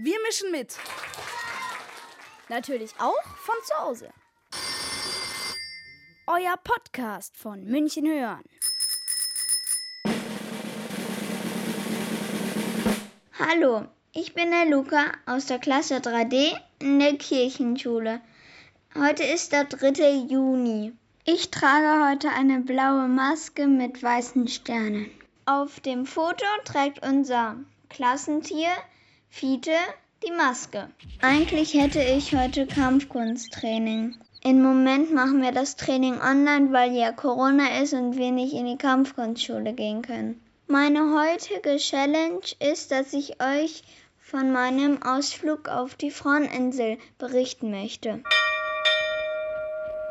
Wir mischen mit. Natürlich auch von zu Hause. Euer Podcast von München hören. Hallo, ich bin der Luca aus der Klasse 3D in der Kirchenschule. Heute ist der 3. Juni. Ich trage heute eine blaue Maske mit weißen Sternen. Auf dem Foto trägt unser Klassentier Fiete die Maske. Eigentlich hätte ich heute Kampfkunsttraining. Im Moment machen wir das Training online, weil ja Corona ist und wir nicht in die Kampfkunstschule gehen können. Meine heutige Challenge ist, dass ich euch von meinem Ausflug auf die Fraueninsel berichten möchte.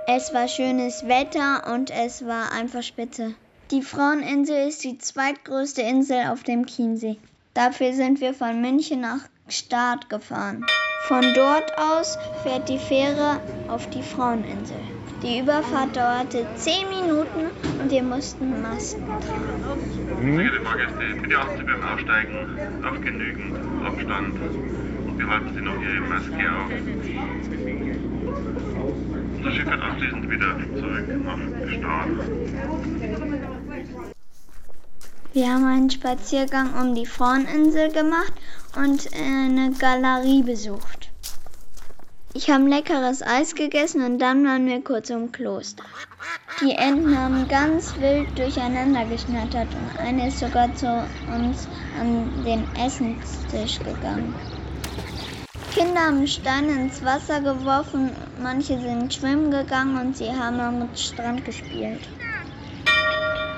Es war schönes Wetter und es war einfach spitze. Die Fraueninsel ist die zweitgrößte Insel auf dem Chiemsee. Dafür sind wir von München nach Start gefahren. Von dort aus fährt die Fähre auf die Fraueninsel. Die Überfahrt dauerte 10 Minuten und wir mussten Masken tragen. Sehr geehrte Fahrgäste, bitte achten Sie beim Aussteigen auf genügend Abstand und behalten Sie noch Ihre Maske auf. Unser Schiff fährt anschließend wieder zurück nach Start. Wir haben einen Spaziergang um die Fraueninsel gemacht und eine Galerie besucht. Ich habe leckeres Eis gegessen und dann waren wir kurz im Kloster. Die Enten haben ganz wild durcheinander geschnattert und eine ist sogar zu uns an den Essenstisch gegangen. Kinder haben Steine ins Wasser geworfen, manche sind schwimmen gegangen und sie haben am Strand gespielt.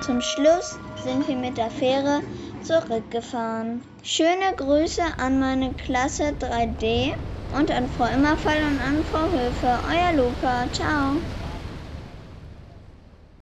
Zum Schluss sind wir mit der Fähre zurückgefahren. Schöne Grüße an meine Klasse 3D und an Frau Immerfall und an Frau Höfe. Euer Luca. Ciao.